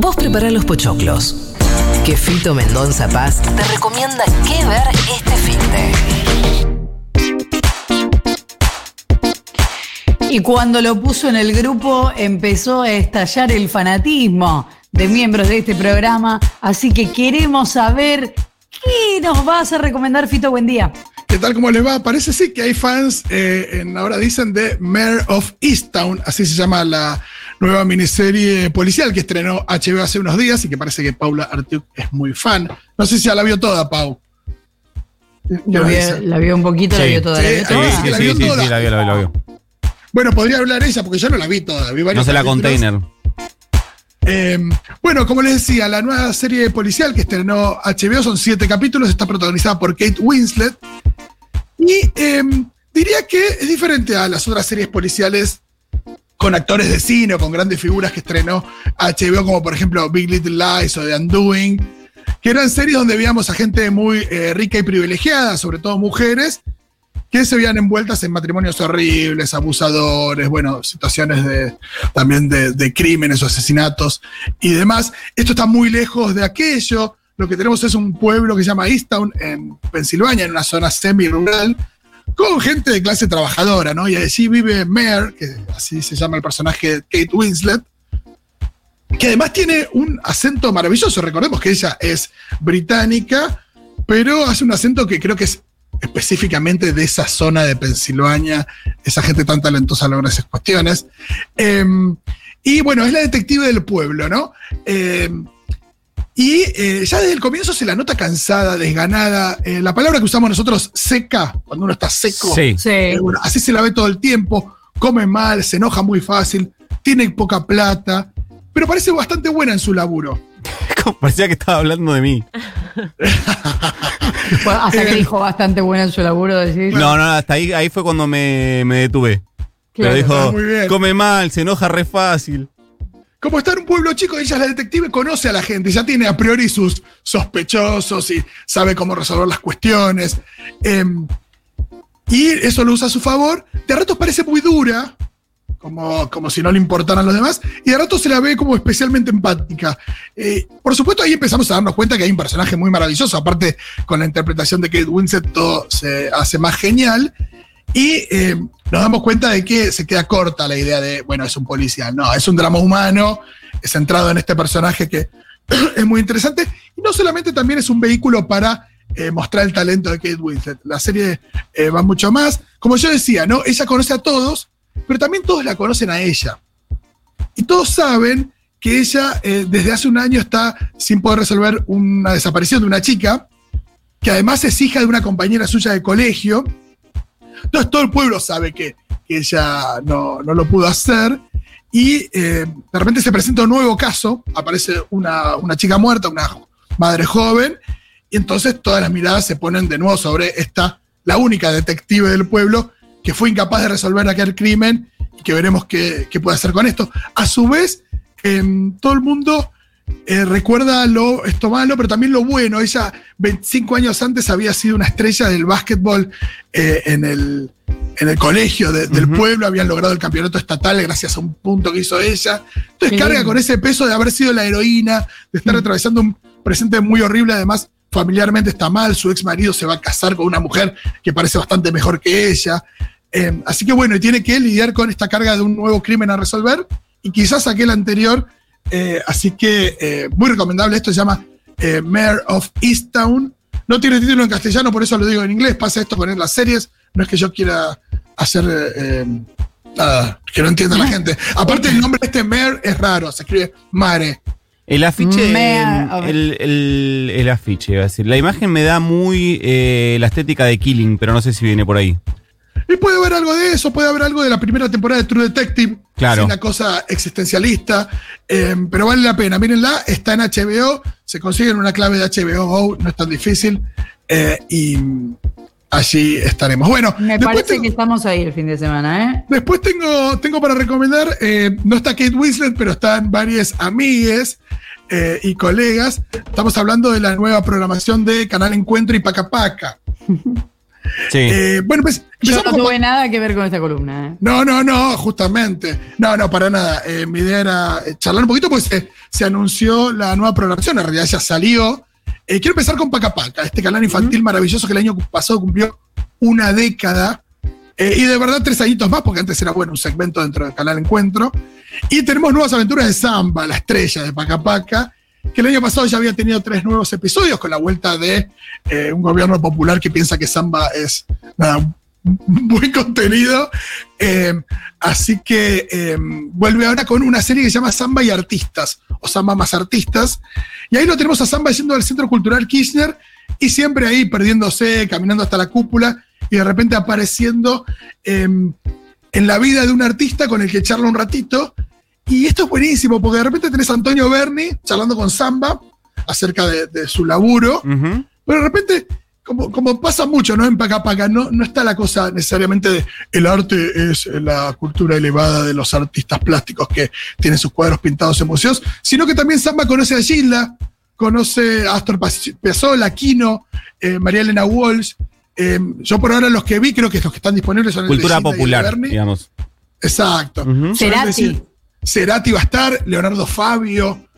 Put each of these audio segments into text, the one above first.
Vos prepará los pochoclos. Que Fito Mendonza Paz te recomienda qué ver este fin de. Y cuando lo puso en el grupo empezó a estallar el fanatismo de miembros de este programa, así que queremos saber qué nos vas a recomendar Fito Buen día. ¿Qué tal? ¿Cómo les va? Parece sí que hay fans, eh, en, ahora dicen, de Mayor of Easttown, así se llama la nueva miniserie policial que estrenó HBO hace unos días y que parece que Paula Artiuk es muy fan. No sé si ya la vio toda, Pau. La vio, la vio un poquito, la vio toda. Sí, la vio toda. sí, la vio, la vio, la vio. Bueno, podría hablar ella porque yo no la vi toda. Vi varios No sé la container. Eh, bueno, como les decía, la nueva serie policial que estrenó HBO son siete capítulos, está protagonizada por Kate Winslet. Y eh, diría que es diferente a las otras series policiales con actores de cine con grandes figuras que estrenó HBO, como por ejemplo Big Little Lies o The Undoing, que eran series donde veíamos a gente muy eh, rica y privilegiada, sobre todo mujeres, que se veían envueltas en matrimonios horribles, abusadores, bueno, situaciones de, también de, de crímenes o asesinatos y demás. Esto está muy lejos de aquello. Lo que tenemos es un pueblo que se llama Easttown, en Pensilvania, en una zona semi-rural, con gente de clase trabajadora, ¿no? Y allí vive Mare, que así se llama el personaje de Kate Winslet, que además tiene un acento maravilloso. Recordemos que ella es británica, pero hace un acento que creo que es específicamente de esa zona de Pensilvania, esa gente tan talentosa logra esas cuestiones. Eh, y bueno, es la detective del pueblo, ¿no? Eh, y eh, ya desde el comienzo se la nota cansada, desganada. Eh, la palabra que usamos nosotros, seca, cuando uno está seco. Sí. Sí. Eh, bueno, así se la ve todo el tiempo, come mal, se enoja muy fácil, tiene poca plata, pero parece bastante buena en su laburo. Parecía que estaba hablando de mí. Hasta que dijo bastante buena en su laburo decir. No, no, hasta ahí, ahí fue cuando me, me detuve. Claro. Pero dijo, come mal, se enoja re fácil. Como está en un pueblo chico, ella es la detective, conoce a la gente, ya tiene a priori sus sospechosos y sabe cómo resolver las cuestiones. Eh, y eso lo usa a su favor. De ratos parece muy dura, como, como si no le importaran los demás, y de ratos se la ve como especialmente empática. Eh, por supuesto, ahí empezamos a darnos cuenta que hay un personaje muy maravilloso, aparte con la interpretación de Kate Winslet todo se hace más genial. Y eh, nos damos cuenta de que se queda corta la idea de, bueno, es un policía. No, es un drama humano, es centrado en este personaje que es muy interesante. Y no solamente también es un vehículo para eh, mostrar el talento de Kate Winslet. La serie eh, va mucho más. Como yo decía, ¿no? Ella conoce a todos, pero también todos la conocen a ella. Y todos saben que ella desde hace un año está sin poder resolver una desaparición de una chica, que además es hija de una compañera suya de colegio. Entonces todo el pueblo sabe que, que ella no, no lo pudo hacer. Y eh, de repente se presenta un nuevo caso, aparece una, una chica muerta, una madre joven, y entonces todas las miradas se ponen de nuevo sobre esta, la única detective del pueblo que fue incapaz de resolver aquel crimen y que veremos qué, qué puede hacer con esto. A su vez, em, todo el mundo eh, recuerda lo, esto malo, pero también lo bueno. Ella, 25 años antes, había sido una estrella del básquetbol eh, en, el, en el colegio de- del pueblo, habían logrado el campeonato estatal gracias a un punto que hizo ella. Entonces Qué carga lindo. con ese peso de haber sido la heroína, de estar atravesando un presente muy horrible, además familiarmente está mal, su ex marido se va a casar con una mujer que parece bastante mejor que ella. Eh, así que bueno, y tiene que lidiar con esta carga de un nuevo crimen a resolver y quizás aquel anterior. Eh, así que eh, muy recomendable. Esto se llama eh, Mayor of Easttown. No tiene título en castellano, por eso lo digo en inglés. Pasa esto con las series. No es que yo quiera hacer eh, nada que no entienda la gente. Aparte, el nombre de este Mayor es raro. Se escribe Mare. El afiche, Me- el, el- el afiche, iba a decir. La imagen me da muy eh, la estética de Killing, pero no sé si viene por ahí. Y puede haber algo de eso, puede haber algo de la primera temporada de True Detective. Claro. Es una cosa existencialista, eh, pero vale la pena. Mírenla, está en HBO, se consiguen una clave de HBO Go, no es tan difícil. eh, y allí estaremos. Bueno, Me parece tengo, que estamos ahí el fin de semana, ¿eh? después tengo, tengo para recomendar, eh, no está Kate Winslet, pero están varias amigues eh, y colegas. Estamos hablando de la nueva programación de Canal Encuentro y Paca Paca. Sí. Eh, bueno, pues Yo no con- tuve nada que ver con esta columna. ¿eh? No, no, no, justamente. No, no, para nada. Eh, mi idea era charlar un poquito porque se, se anunció la nueva programación, en realidad ya salió. Eh, quiero empezar con Paca Paca, este canal infantil maravilloso que el año pasado cumplió una década. Eh, y de verdad tres añitos más, porque antes era bueno un segmento dentro del canal Encuentro. Y tenemos nuevas aventuras de Samba, la estrella de Paca Paca, que el año pasado ya había tenido tres nuevos episodios con la vuelta de eh, un gobierno popular que piensa que Samba es nada, buen contenido. Eh, así que eh, vuelve ahora con una serie que se llama Samba y Artistas, o Samba más Artistas. Y ahí lo tenemos a Samba yendo al Centro Cultural Kirchner y siempre ahí perdiéndose, caminando hasta la cúpula y de repente apareciendo eh, en la vida de un artista con el que charla un ratito. Y esto es buenísimo, porque de repente tenés a Antonio Berni charlando con Samba acerca de, de su laburo. Ujú. Pero de repente, como, como pasa mucho, ¿no? En Paca Paca, no, no está la cosa necesariamente de el arte es la cultura elevada de los artistas plásticos que tienen sus cuadros pintados en museos, sino que también Samba conoce a Gilda, conoce a Astor Piazzolla, Quino, eh, María Elena Walsh. Eh, yo por ahora los que vi, creo que los que están disponibles son el de Cultura Gilda y el de popular, Berni. digamos. Exacto. Solamente Cerati. Cerati va a estar, Leonardo Fabio.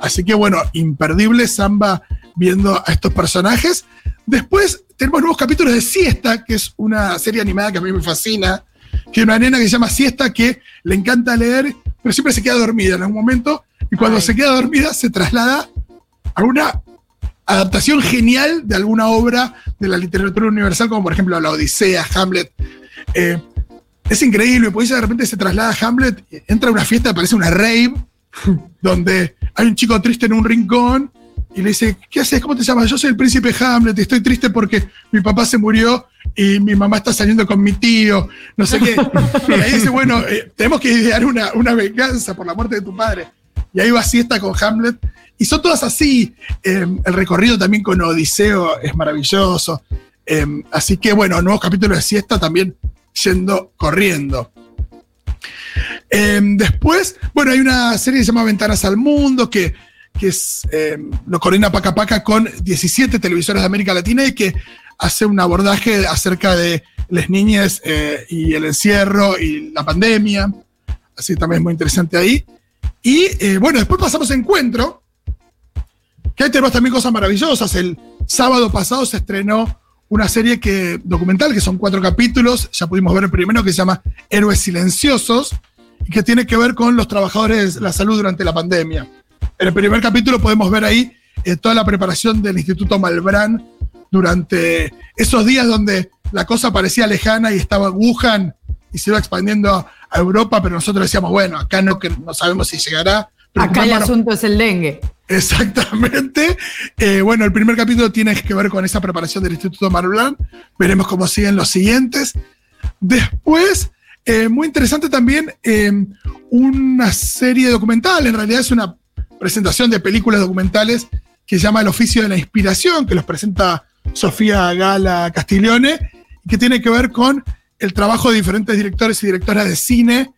Así que bueno, imperdible Samba viendo a estos personajes. Después tenemos nuevos capítulos de Siesta, que es una serie animada que a mí me fascina. Que hay una nena que se llama Siesta que le encanta leer, pero siempre se queda dormida en algún momento. Y cuando Ay. se queda dormida se traslada a una adaptación genial de alguna obra de la literatura universal, como por ejemplo La Odisea, Hamlet. Eh, es increíble, porque ella de repente se traslada a Hamlet, entra a una fiesta, parece una rave, donde hay un chico triste en un rincón y le dice, ¿qué haces? ¿Cómo te llamas? Yo soy el príncipe Hamlet y estoy triste porque mi papá se murió y mi mamá está saliendo con mi tío, no sé qué. Y ahí dice, bueno, eh, tenemos que idear una, una venganza por la muerte de tu padre. Y ahí va siesta con Hamlet. Y son todas así. Eh, el recorrido también con Odiseo es maravilloso. Eh, así que bueno, nuevos capítulos de siesta también yendo corriendo. Eh, después, bueno, hay una serie que se llama Ventanas al Mundo, que, que es, eh, lo coordina Paca Paca con 17 televisores de América Latina y que hace un abordaje acerca de las niñas eh, y el encierro y la pandemia. Así también es muy interesante ahí. Y eh, bueno, después pasamos a Encuentro, que ahí tenemos también cosas maravillosas. El sábado pasado se estrenó una serie que, documental, que son cuatro capítulos, ya pudimos ver el primero, que se llama Héroes Silenciosos, y que tiene que ver con los trabajadores de la salud durante la pandemia. En el primer capítulo podemos ver ahí eh, toda la preparación del Instituto Malbrán durante esos días donde la cosa parecía lejana y estaba Wuhan y se iba expandiendo a, a Europa, pero nosotros decíamos, bueno, acá no, que no sabemos si llegará. Acá el asunto es el dengue. Exactamente. Eh, bueno, el primer capítulo tiene que ver con esa preparación del Instituto Marblán. Veremos cómo siguen los siguientes. Después, eh, muy interesante también, eh, una serie documental. En realidad es una presentación de películas documentales que se llama El oficio de la inspiración, que los presenta Sofía Gala Castiglione, que tiene que ver con el trabajo de diferentes directores y directoras de cine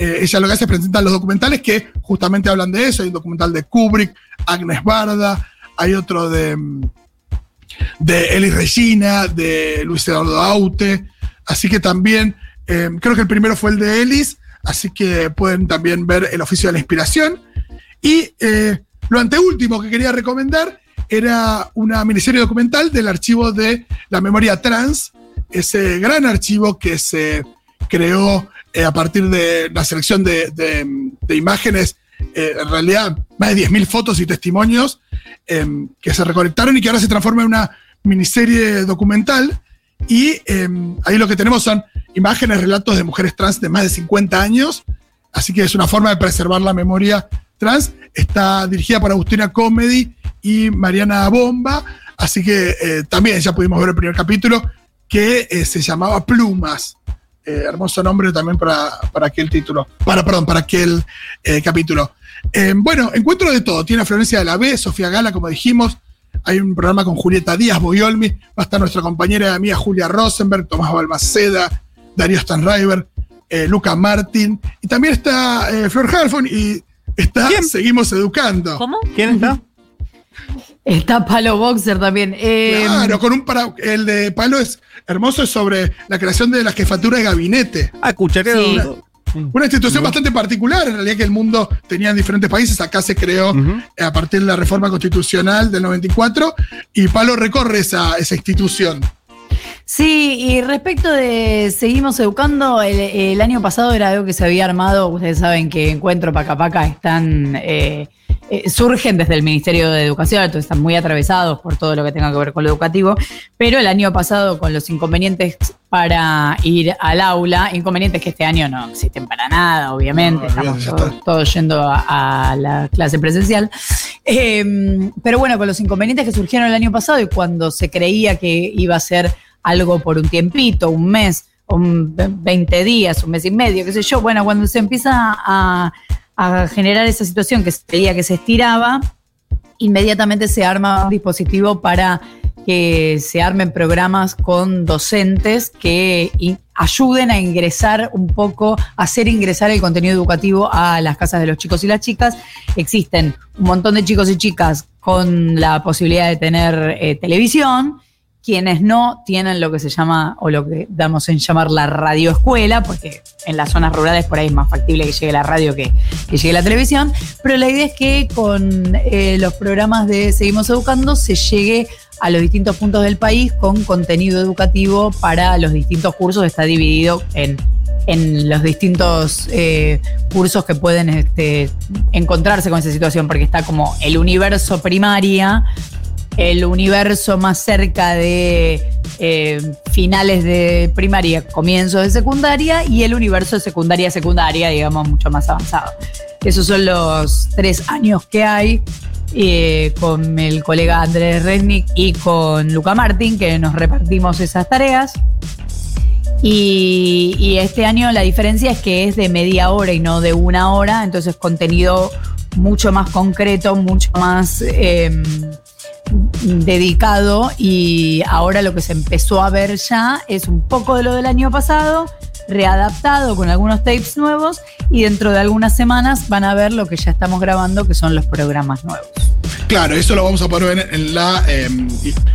eh, ella lo que hace es presentar los documentales que justamente hablan de eso. Hay un documental de Kubrick, Agnes Barda, hay otro de, mm, de Eli Regina, de Luis Eduardo Aute. Así que también, eh, creo que el primero fue el de Elis, así que pueden también ver El oficio de la inspiración. Y eh, lo anteúltimo que quería recomendar era una miniserie documental del archivo de la memoria trans, ese gran archivo que se creó eh, a partir de la selección de, imágenes, eh, en realidad más de 10.000 fotos y testimonios eh, que se recolectaron y que ahora se transforma en una miniserie documental. Y eh, ahí lo que tenemos son imágenes, relatos de mujeres trans de más de 50 años. Así que es una forma de preservar la memoria trans. Está dirigida por Agustina Comedy y Mariana Bomba. Así que eh, también ya pudimos ver el primer capítulo que se llamaba Plumas. Eh, hermoso nombre también para, para aquel título. Para, perdón, para aquel eh, capítulo. Eh, bueno, encuentro de todo. Tiene a Florencia de la B, Sofía Gala, como dijimos. Hay un programa con Julieta Díaz, Boyolmi. Va a estar nuestra compañera y amiga Julia Rosenberg, Tomás Balmaceda, Darío Stanriver, eh, Luca Martín. Y también está eh, Flor Halfon y está ¿Quién? Seguimos Educando. ¿Cómo? ¿Quién está? Está Palo Boxer también. Eh, Claro, con un para, el de Palo es hermoso, es sobre la creación de la jefatura de gabinete. Ah, cuchareado. Sí. Una institución bastante particular, en realidad que el mundo tenía en diferentes países, acá se creó eh, a partir de la reforma constitucional del 94 y Palo recorre esa, esa institución. Sí, y respecto de Seguimos Educando, el, el año pasado era algo que se había armado, ustedes saben que Encuentro Paca Paca están, eh, eh, surgen desde el Ministerio de Educación, entonces están muy atravesados por todo lo que tenga que ver con lo educativo, pero el año pasado con los inconvenientes para ir al aula, inconvenientes que este año no existen para nada, obviamente, No, estamos todos, yendo a, a la clase presencial. Eh, pero bueno, con los inconvenientes que surgieron el año pasado y cuando se creía que iba a ser algo por un tiempito, un mes, un ve- 20 días, un mes y medio, qué sé yo, bueno, cuando se empieza a, a generar esa situación que se creía que se estiraba, inmediatamente se arma un dispositivo para que se armen programas con docentes que ayuden a ingresar un poco, a hacer ingresar el contenido educativo a las casas de los chicos y las chicas. Existen un montón de chicos y chicas con la posibilidad de tener eh, televisión, quienes no tienen lo que se llama, o lo que damos en llamar la radioescuela, porque en las zonas rurales por ahí es más factible que llegue la radio que, que llegue la televisión, pero la idea es que con eh, los programas de Seguimos Educando se llegue a los distintos puntos del país con contenido educativo para los distintos cursos, está dividido en, en los distintos eh, cursos que pueden este, encontrarse con esa situación, porque está como el universo primaria, el universo más cerca de eh, finales de primaria, comienzos de secundaria y el universo de secundaria secundaria, digamos, mucho más avanzado. Esos son los tres años que hay eh, con el colega Andrés Rednick y con Luca Martín, que nos repartimos esas tareas. Y, este año la diferencia es que es de media hora y no de una hora, entonces contenido mucho más concreto, mucho más eh, dedicado y ahora lo que se empezó a ver ya es un poco de lo del año pasado, readaptado con algunos tapes nuevos y dentro de algunas semanas van a ver lo que ya estamos grabando, que son los programas nuevos. Claro, eso lo vamos a poner en, en la eh,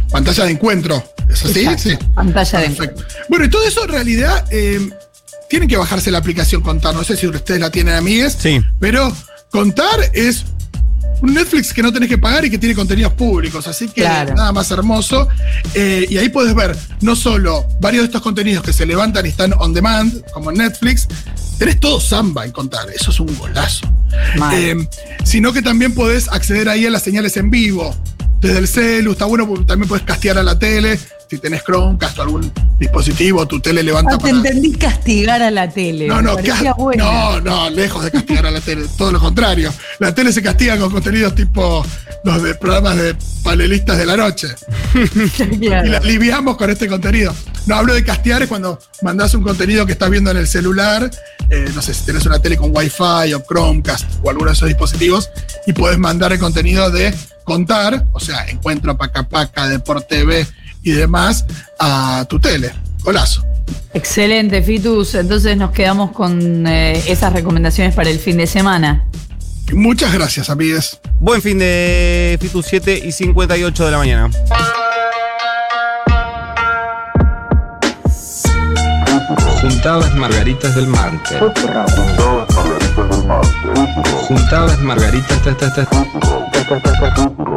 pantalla de encuentro. ¿Es así? Exacto, pantalla de Perfecto. Bueno, y todo eso en realidad eh, tienen que bajarse la aplicación Contar. No sé si ustedes la tienen, amigues. Sí. Pero Contar es un Netflix que no tenés que pagar y que tiene contenidos públicos. Así que Claro. nada más hermoso. Eh, y ahí puedes ver no solo varios de estos contenidos que se levantan y están on demand, como en Netflix. Tenés todo samba en Contar. Eso es un golazo. Eh, sino que también podés acceder ahí a las señales en vivo. Desde el celu, está bueno porque también podés castear a la tele. Si tenés Chromecast o algún dispositivo, tu tele levanta Ah, te entendí castigar a la tele. No, no, no, no, lejos de castigar a la tele, todo lo contrario. La tele se castiga con contenidos tipo los de programas de panelistas de la noche. Claro. Y la aliviamos con este contenido. No hablo de castear, es cuando mandás un contenido que estás viendo en el celular, eh, no sé si tenés una tele con Wi-Fi o Chromecast o alguno de esos dispositivos, y podés mandar el contenido de contar, o sea, encuentro Paca Paca, Deport TV y demás, a tu tele. Golazo. Excelente, Fitus. Entonces nos quedamos con eh, esas recomendaciones para el fin de semana. Muchas gracias, amigues. Buen fin de Fitus 7 y 58 de la mañana. Juntadas Margaritas del Market. Juntadas Margaritas. ta, ta, ta.